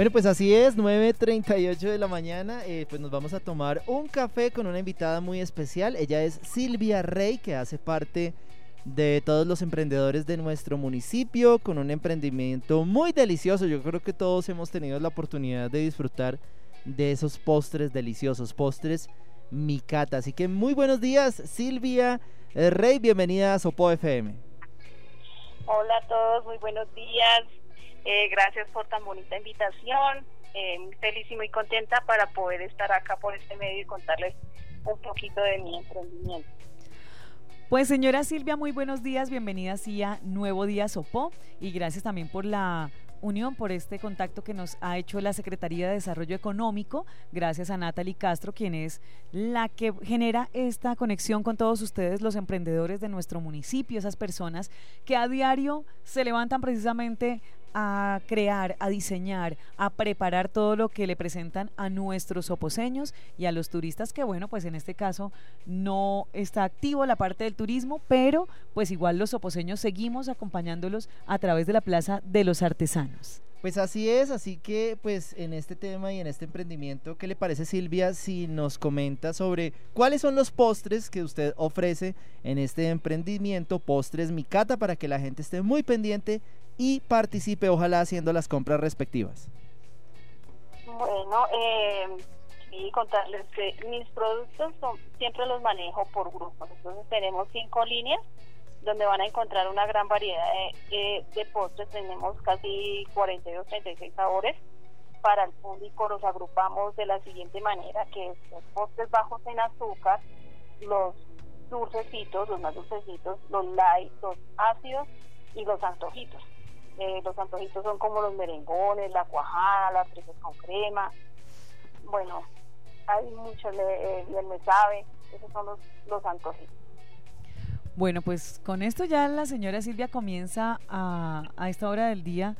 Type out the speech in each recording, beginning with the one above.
Bueno, pues así es, 9.38 de la mañana, eh, pues nos vamos a tomar un café con una invitada muy especial. Ella es Silvia Rey, que hace parte de todos los emprendedores de nuestro municipio, con un emprendimiento muy delicioso. Yo creo que todos hemos tenido la oportunidad de disfrutar de esos postres deliciosos, postres Micata. Así que muy buenos días, Silvia eh, Rey, bienvenida a Sopo FM. Hola a todos, muy buenos días. Eh, gracias por tan bonita invitación. Eh, feliz y muy contenta para poder estar acá por este medio y contarles un poquito de mi emprendimiento. Pues señora Silvia, muy buenos días, bienvenida a Nuevo Día Sopo y gracias también por la unión, por este contacto que nos ha hecho la Secretaría de Desarrollo Económico, gracias a Natalie Castro, quien es la que genera esta conexión con todos ustedes, los emprendedores de nuestro municipio, esas personas que a diario se levantan precisamente a crear, a diseñar, a preparar todo lo que le presentan a nuestros oposeños y a los turistas que bueno, pues en este caso no está activo la parte del turismo, pero pues igual los oposeños seguimos acompañándolos a través de la Plaza de los Artesanos. Pues así es, así que pues en este tema y en este emprendimiento, ¿qué le parece Silvia si nos comenta sobre cuáles son los postres que usted ofrece en este emprendimiento, postres Micata, para que la gente esté muy pendiente y participe, ojalá haciendo las compras respectivas. Bueno, eh, y contarles que mis productos siempre los manejo por grupos, entonces tenemos cinco líneas donde van a encontrar una gran variedad de, postres, tenemos casi 42, 36 sabores. Para el público los agrupamos de la siguiente manera, que es los postres bajos en azúcar, los dulcecitos, los más dulcecitos, los light, los ácidos y los antojitos. Eh, los antojitos son como los merengones, la cuajada, las fresas con crema. Bueno, hay mucho, eh, bien me sabe, esos son los, los antojitos. Bueno, pues con esto ya la señora Silvia comienza a, a esta hora del día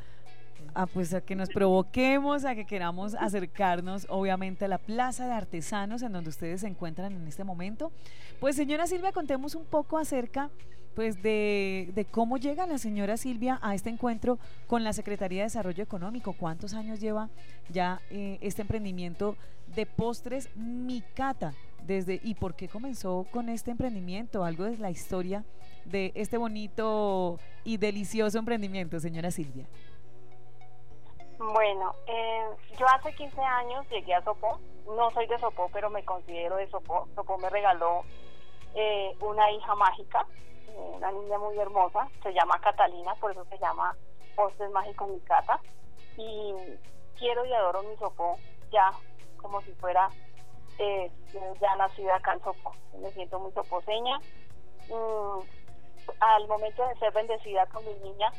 a pues a que nos provoquemos, a que queramos acercarnos obviamente a la Plaza de Artesanos en donde ustedes se encuentran en este momento. Pues señora Silvia, contemos un poco acerca pues de, cómo llega la señora Silvia a este encuentro con la Secretaría de Desarrollo Económico. ¿Cuántos años lleva ya eh, este emprendimiento de postres Micata? Desde, ¿Y por qué comenzó con este emprendimiento? Algo de la historia de este bonito y delicioso emprendimiento, señora Silvia. Bueno, eh, yo hace 15 años llegué a Sopó. No soy de Sopó, pero me considero de Sopó. Sopó me regaló eh, una hija mágica una niña muy hermosa, se llama Catalina, por eso se llama Postes Mágicos Mi Cata. Y quiero y adoro mi sopó ya como si fuera eh, ya nacida acá en Sopó. Me siento muy soposeña. Mm, al momento de ser bendecida con mi niña,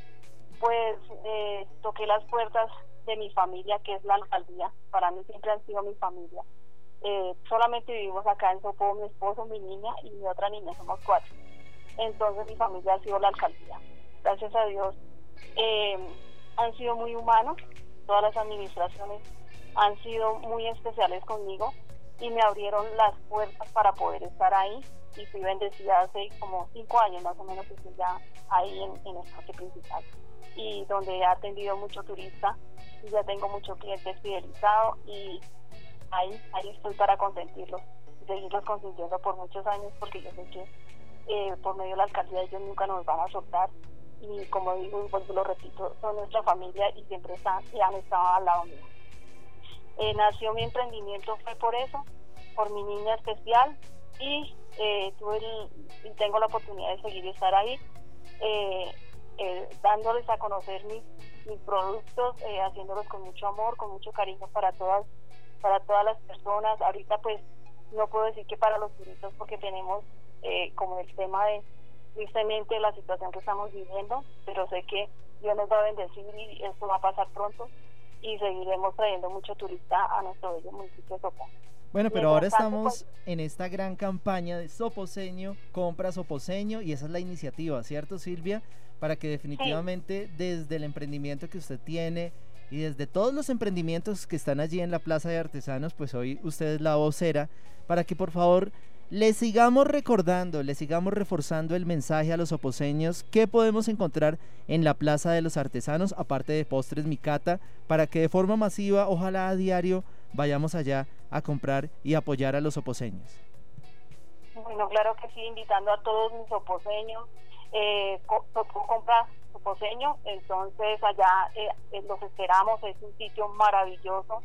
pues eh, toqué las puertas de mi familia, que es la alcaldía. Para mí siempre han sido mi familia. Eh, solamente vivimos acá en Sopó, mi esposo, mi niña y mi otra niña, somos cuatro entonces mi familia ha sido la alcaldía. Gracias a Dios eh, han sido muy humanos, todas las administraciones han sido muy especiales conmigo y me abrieron las puertas para poder estar ahí. Y fui bendecida hace como cinco años más o menos que estoy ya ahí en, en el parque principal y donde he atendido mucho turista y ya tengo muchos clientes fidelizados y ahí, ahí estoy para consentirlos, seguirlos consintiendo por muchos años porque yo sé que eh, por medio de la alcaldía ellos nunca nos van a soltar. Y como digo y pues lo repito son nuestra familia y siempre están y han estado al lado mío eh, nació mi emprendimiento fue por eso por mi niña especial y eh, tengo la oportunidad de seguir y estar ahí dándoles a conocer mis, productos haciéndolos con mucho amor con mucho cariño para todas para todas las personas. Ahorita pues no puedo decir que para los turistas porque tenemos eh, como el tema de tristemente la situación que estamos viviendo, pero sé que Dios nos va a bendecir y esto va a pasar pronto y seguiremos trayendo mucho turista a nuestro bello municipio de Sopo. Bueno, pero ahora estamos pues, en esta gran campaña de Soposeño, compra Soposeño y esa es la iniciativa, ¿cierto Silvia? Para que definitivamente desde el emprendimiento que usted tiene y desde todos los emprendimientos que están allí en la Plaza de Artesanos, pues hoy usted es la vocera, para que por favor le sigamos recordando, le sigamos reforzando el mensaje a los oposeños. Qué podemos encontrar en la Plaza de los Artesanos, aparte de postres Micata, para que de forma masiva, ojalá a diario, vayamos allá a comprar y apoyar a los oposeños. Bueno, claro que sí, invitando a todos mis oposeños, eh, compra oposeño, entonces allá eh, eh, los esperamos, es un sitio maravilloso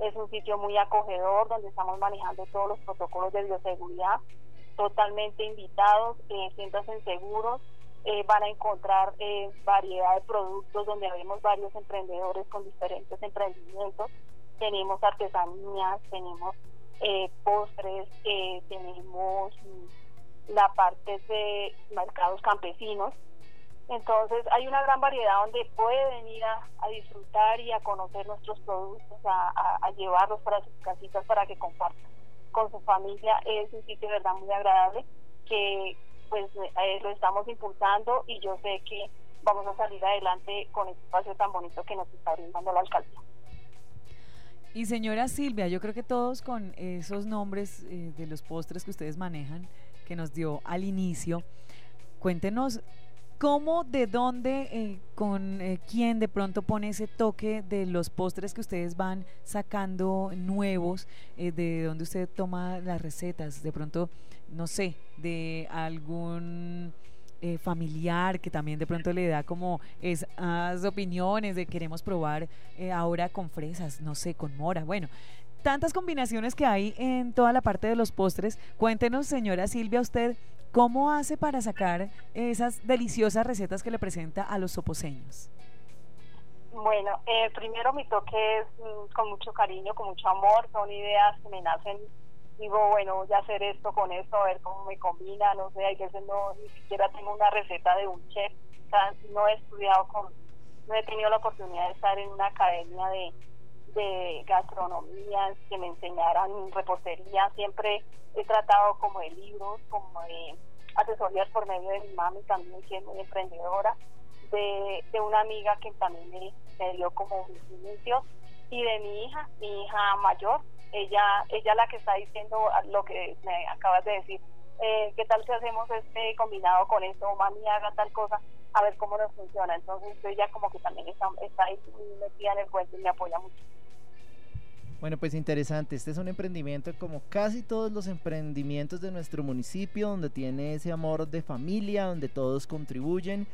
es un sitio muy acogedor donde estamos manejando todos los protocolos de bioseguridad, totalmente invitados, eh, siéntanse seguros, eh, van a encontrar eh, variedad de productos donde vemos varios emprendedores con diferentes emprendimientos, tenemos artesanías, tenemos eh, postres, tenemos la parte de mercados campesinos, entonces hay una gran variedad donde puede venir a, disfrutar y a conocer nuestros productos, a, llevarlos para sus casitas para que compartan con su familia. Es un sitio verdad muy agradable que pues eh, lo estamos impulsando y yo sé que vamos a salir adelante con este espacio tan bonito que nos está brindando la alcaldía. Y señora Silvia, yo creo que todos con esos nombres eh, de los postres que ustedes manejan, que nos dio al inicio, cuéntenos ¿Cómo, de dónde, eh, con eh, quién de pronto pone ese toque de los postres que ustedes van sacando nuevos, eh, de dónde usted toma las recetas? De pronto, no sé, de algún familiar que también de pronto le da como esas opiniones de queremos probar ahora con fresas, no sé, con mora. Bueno, tantas combinaciones que hay en toda la parte de los postres. Cuéntenos, señora Silvia, usted ¿Cómo hace para sacar esas deliciosas recetas que le presenta a los soposeños? Bueno, eh, primero mi toque es mm, con mucho cariño, con mucho amor, son ideas que me nacen, digo, bueno, voy a hacer esto con esto, a ver cómo me combina, no sé, hay veces no, ni siquiera tengo una receta de un chef, no he estudiado con, no he tenido la oportunidad de estar en una academia de, de gastronomía, que me enseñaran repostería, siempre he tratado como de libros, como de asesorías por medio de mi mami también, que es muy emprendedora, de, de una amiga que también me, dio como mis inicios, y de mi hija, mi hija mayor, ella, ella la que está diciendo lo que me acabas de decir, eh, ¿qué tal si hacemos este combinado con esto? Mami, haga tal cosa, a ver cómo nos funciona. Entonces ella como que también está, está ahí metida en el cuento y me apoya mucho. Bueno, pues interesante. Este es un emprendimiento como casi todos los emprendimientos de nuestro municipio, donde tiene ese amor de familia, donde todos contribuyen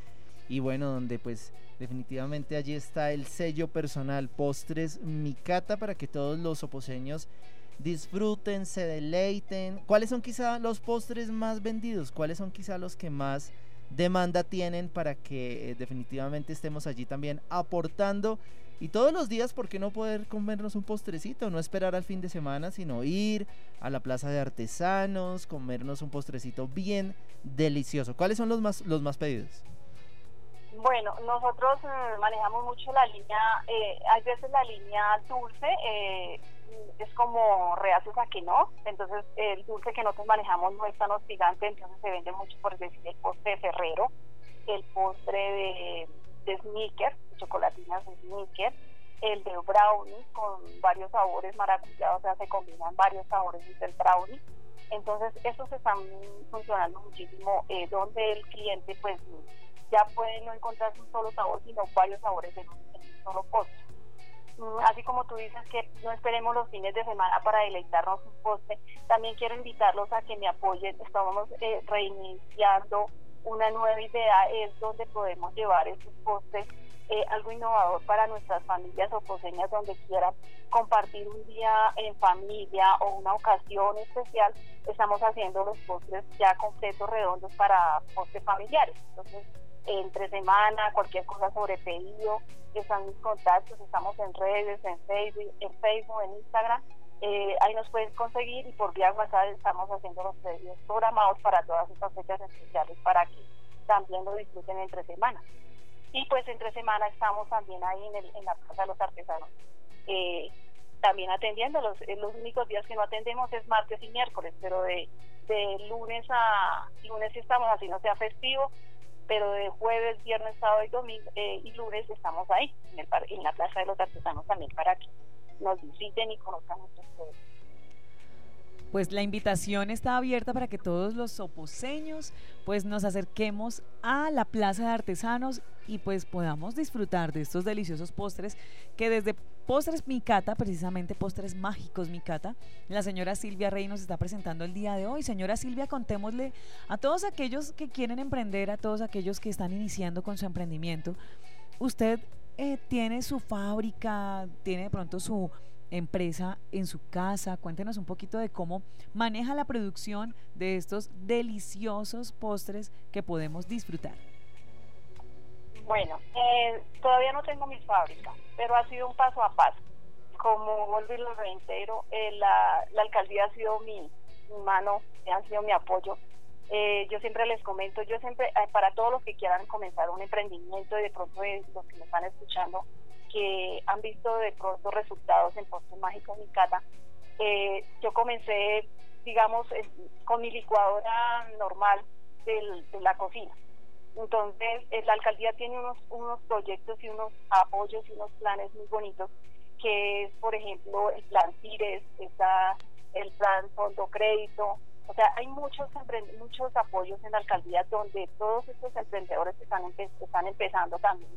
y bueno, donde pues definitivamente allí está el sello personal Postres Micata para que todos los oposeños disfruten, se deleiten. ¿Cuáles son quizá los postres más vendidos? ¿Cuáles son quizá los que más demanda tienen para que eh, definitivamente estemos allí también aportando y todos los días, ¿por qué no poder comernos un postrecito? No esperar al fin de semana, sino ir a la plaza de artesanos, comernos un postrecito bien delicioso. ¿Cuáles son los más, los más pedidos? Bueno, nosotros eh, manejamos mucho la línea, eh, hay veces la línea dulce, eh, es como reacios a que no, entonces el dulce que nosotros manejamos no es tan hostigante, entonces se vende mucho por decir el postre de Ferrero, el postre de de sneaker, chocolatinas sneaker, el de brownie con varios sabores maracuyá, o sea, se combinan varios sabores del brownie. Entonces, esos están funcionando muchísimo, eh, donde el cliente pues ya puede no encontrar un solo sabor, sino varios sabores en un, solo postre. Mm, así como tú dices que no esperemos los fines de semana para deleitarnos un postre, también quiero invitarlos a que me apoyen. Estamos eh, reiniciando una nueva idea es donde podemos llevar estos postres, eh, algo innovador para nuestras familias o poseñas donde quieran compartir un día en familia o una ocasión especial. Estamos haciendo los postres ya completos, redondos para postres familiares. Entonces, entre semana, cualquier cosa sobre pedido, están mis contactos, estamos en redes, en Facebook, en, Facebook, en Instagram. Eh, ahí nos pueden conseguir y por vía WhatsApp estamos haciendo los pedidos programados para todas estas fechas especiales para que también lo disfruten entre semana. Y pues entre semana estamos también ahí en, el, en la Plaza de los Artesanos. Eh, también atendiendo, los, eh, los únicos días que no atendemos es martes y miércoles, pero de, de lunes a lunes estamos así, no sea festivo, pero de jueves, viernes, sábado y domingo y lunes estamos ahí, en, el, en la Plaza de los Artesanos también para que nos visiten y conozcan nuestros. Pues la invitación está abierta para que todos los soposeños pues nos acerquemos a la Plaza de Artesanos y pues podamos disfrutar de estos deliciosos postres que desde Postres Micata, precisamente postres mágicos Micata, la señora Silvia Rey nos está presentando el día de hoy. Señora Silvia, contémosle a todos aquellos que quieren emprender, a todos aquellos que están iniciando con su emprendimiento, usted eh, tiene su fábrica, tiene de pronto su empresa en su casa. Cuéntenos un poquito de cómo maneja la producción de estos deliciosos postres que podemos disfrutar. Bueno, eh, todavía no tengo mi fábrica, pero ha sido un paso a paso. Como vuelvo y lo reitero, eh, la, alcaldía ha sido mi, mano, ha sido mi apoyo. Eh, yo siempre les comento, yo siempre, para todos los que quieran comenzar un emprendimiento y de pronto los que me están escuchando, que han visto de pronto resultados en Postes Mágicos Micata, eh, yo comencé, digamos, con mi licuadora normal de la cocina entonces, eh, la alcaldía tiene unos, unos proyectos y unos apoyos y unos planes muy bonitos, que es, por ejemplo, el plan CIRES, está el plan Fondo Crédito. O sea, hay muchos muchos apoyos en la alcaldía donde todos estos emprendedores están, están empezando también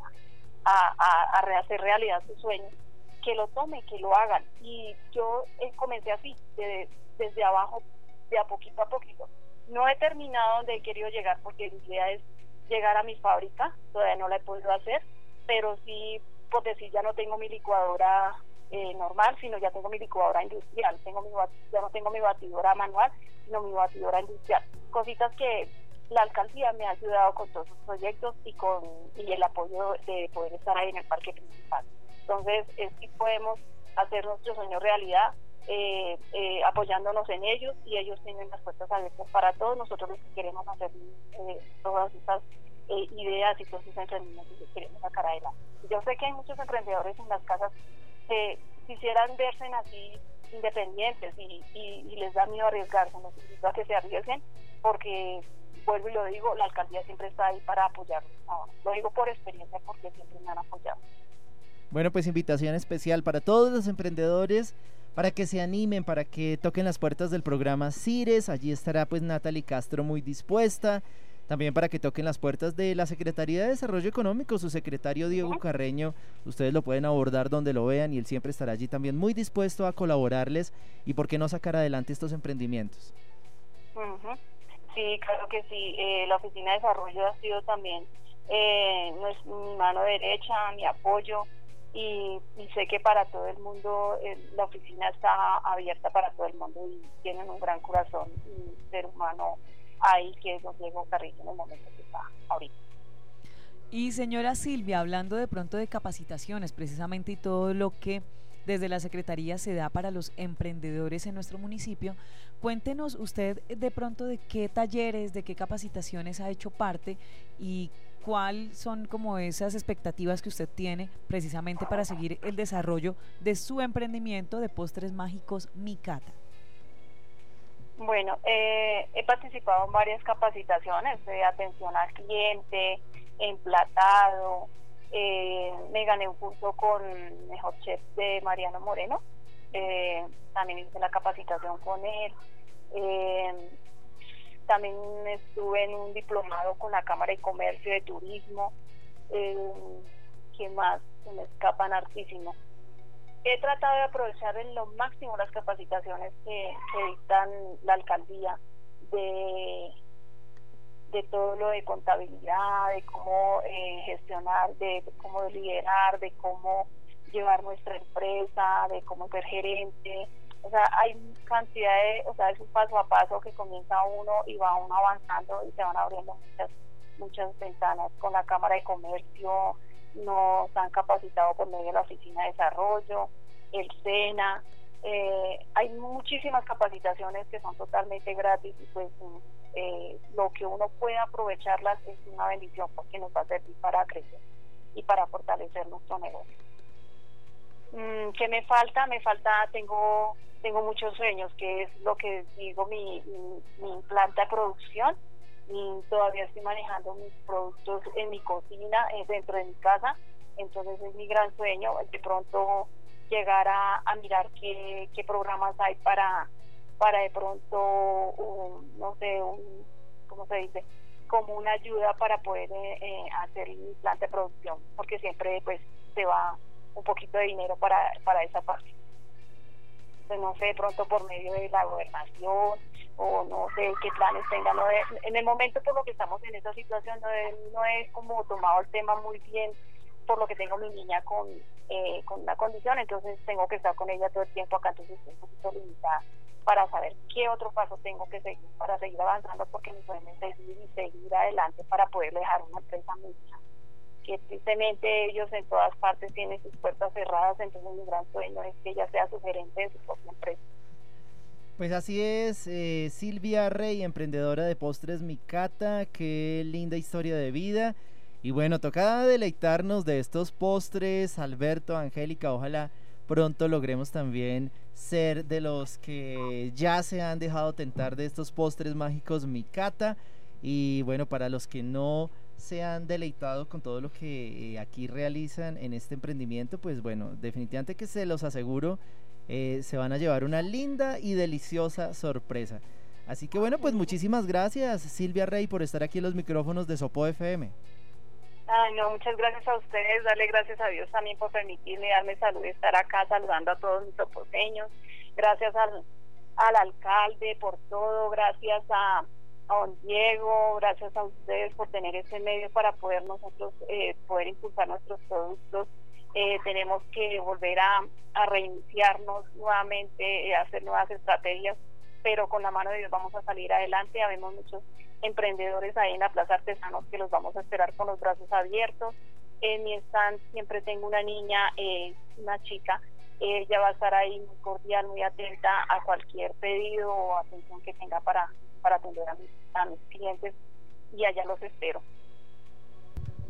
a, a, a, hacer realidad sus sueños, que lo tomen, que lo hagan. Y yo eh, comencé así, desde abajo, de a poquito a poquito. No he terminado donde he querido llegar porque mi idea es llegar a mi fábrica, todavía no la he podido hacer, pero sí, por decir, ya no tengo mi licuadora eh, normal, sino ya tengo mi licuadora industrial, tengo mi, ya no tengo mi batidora manual, sino mi batidora industrial. Cositas que la alcaldía me ha ayudado con todos sus proyectos y con y el apoyo de poder estar ahí en el parque principal. Entonces, es que podemos hacer nuestro sueño realidad eh, eh, apoyándonos en ellos y ellos tienen las puertas abiertas para todos nosotros los que queremos hacer eh, todas estas ideas y todos esos emprendimientos que queremos sacar adelante. Yo sé que hay muchos emprendedores en las casas que quisieran verse así independientes y, y, les da miedo arriesgarse, necesito a que se arriesguen porque vuelvo y lo digo, la alcaldía siempre está ahí para apoyarlos. lo digo por experiencia porque siempre me han apoyado. Bueno, pues invitación especial para todos los emprendedores para que se animen, para que toquen las puertas del programa CIRES. Allí estará pues Natalie Castro muy dispuesta. También para que toquen las puertas de la Secretaría de Desarrollo Económico, su secretario Diego Carreño, ustedes lo pueden abordar donde lo vean y él siempre estará allí también muy dispuesto a colaborarles y por qué no sacar adelante estos emprendimientos. Sí, claro que sí. Eh, la Oficina de Desarrollo ha sido también eh, mi mano derecha, mi apoyo y, sé que para todo el mundo eh, la oficina está abierta para todo el mundo y tienen un gran corazón y ser humano ahí que es don Diego Carrillo en el momento que está ahorita. Y señora Silvia, hablando de pronto de capacitaciones precisamente y todo lo que desde la Secretaría se da para los emprendedores en nuestro municipio, cuéntenos usted de pronto de qué talleres, de qué capacitaciones ha hecho parte y ¿cuáles son como esas expectativas que usted tiene precisamente para seguir el desarrollo de su emprendimiento de postres mágicos Micata? Bueno, eh, he participado en varias capacitaciones de atención al cliente, emplatado, eh, me gané un curso con Mejor Chef de Mariano Moreno, eh, también hice la capacitación con él. Eh, también estuve en un diplomado con la Cámara de Comercio de Turismo. Eh, ¿Qué más? Se me escapan hartísimo. He tratado de aprovechar en lo máximo las capacitaciones que, que dictan la alcaldía de, de todo lo de contabilidad, de cómo eh, gestionar, de, cómo liderar, de cómo llevar nuestra empresa, de cómo ser gerente, o sea, hay cantidad de, o sea, es un paso a paso que comienza uno y va uno avanzando y se van abriendo muchas, muchas ventanas. Con la Cámara de Comercio nos han capacitado por medio de la Oficina de Desarrollo, el SENA, eh, hay muchísimas capacitaciones que son totalmente gratis y pues eh, lo que uno puede aprovecharlas es una bendición porque nos va a servir para crecer y para fortalecer nuestro negocio. Mm, ¿Qué me falta? Me falta, tengo tengo muchos sueños, que es lo que digo mi, mi, planta de producción. Y todavía estoy manejando mis productos en mi cocina, eh, dentro de mi casa. Entonces es mi gran sueño de pronto llegar a, mirar qué, programas hay para para de pronto, no sé, un, ¿cómo se dice? Como una ayuda para poder eh, eh, hacer el implante de producción, porque siempre pues se va un poquito de dinero para, para esa parte. Entonces, no sé, de pronto por medio de la gobernación o no sé qué planes tengan. en el momento por lo que estamos en esa situación, no, no he como tomado el tema muy bien por lo que tengo mi niña con, eh, con una condición, entonces tengo que estar con ella todo el tiempo acá, entonces estoy un poquito limitada para saber qué otro paso tengo que seguir para seguir avanzando, porque mi sueño es seguir y seguir adelante para poder dejar una empresa mía. Que tristemente ellos en todas partes tienen sus puertas cerradas, entonces mi gran sueño es que ella sea su gerente de su propia empresa. Pues así es, eh, Silvia Rey, emprendedora de postres Micata, qué linda historia de vida. Y bueno, toca deleitarnos de estos postres, Alberto, Angélica, ojalá pronto logremos también ser de los que ya se han dejado tentar de estos postres mágicos Mikata. Y bueno, para los que no se han deleitado con todo lo que eh, aquí realizan en este emprendimiento, pues bueno, definitivamente que se los aseguro, eh, se van a llevar una linda y deliciosa sorpresa. Así que bueno, pues muchísimas gracias Silvia Rey por estar aquí en los micrófonos de Sopo FM. Ay, no, muchas gracias a ustedes, darle gracias a Dios también por permitirme darme salud y estar acá saludando a todos mis toposeños. Gracias al, al alcalde por todo, gracias a, a don Diego, gracias a ustedes por tener ese medio para poder nosotros eh, poder impulsar nuestros productos. Eh, tenemos que volver a, a reiniciarnos nuevamente, eh, hacer nuevas estrategias, pero con la mano de Dios vamos a salir adelante. Habemos muchos emprendedores ahí en la Plaza Artesanos que los vamos a esperar con los brazos abiertos. En mi stand siempre tengo una niña, eh, una chica, ella va a estar ahí muy cordial, muy atenta a cualquier pedido o atención que tenga para, para atender a mis, a mis clientes y allá los espero.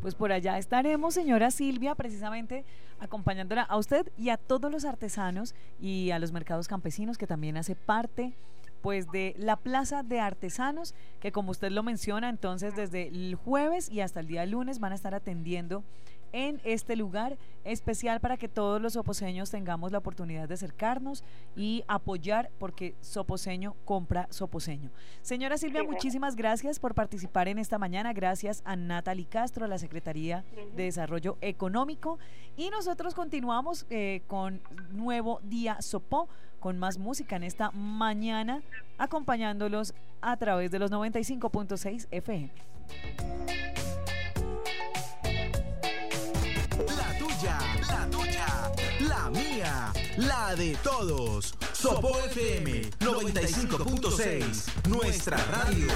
Pues por allá estaremos, señora Silvia, precisamente acompañándola a usted y a todos los artesanos y a los mercados campesinos que también hace parte pues de la Plaza de Artesanos, que como usted lo menciona, entonces desde el jueves y hasta el día lunes van a estar atendiendo en este lugar especial para que todos los soposeños tengamos la oportunidad de acercarnos y apoyar porque soposeño compra soposeño. Señora Silvia, muchísimas gracias por participar en esta mañana. Gracias a Natalie Castro, a la Secretaría de Desarrollo Económico. Y nosotros continuamos eh, con Nuevo Día Sopó con más música en esta mañana, acompañándolos a través de los 95.6 FM. La tuya, la tuya, la mía, la de todos. Sopo FM 95.6, nuestra radio.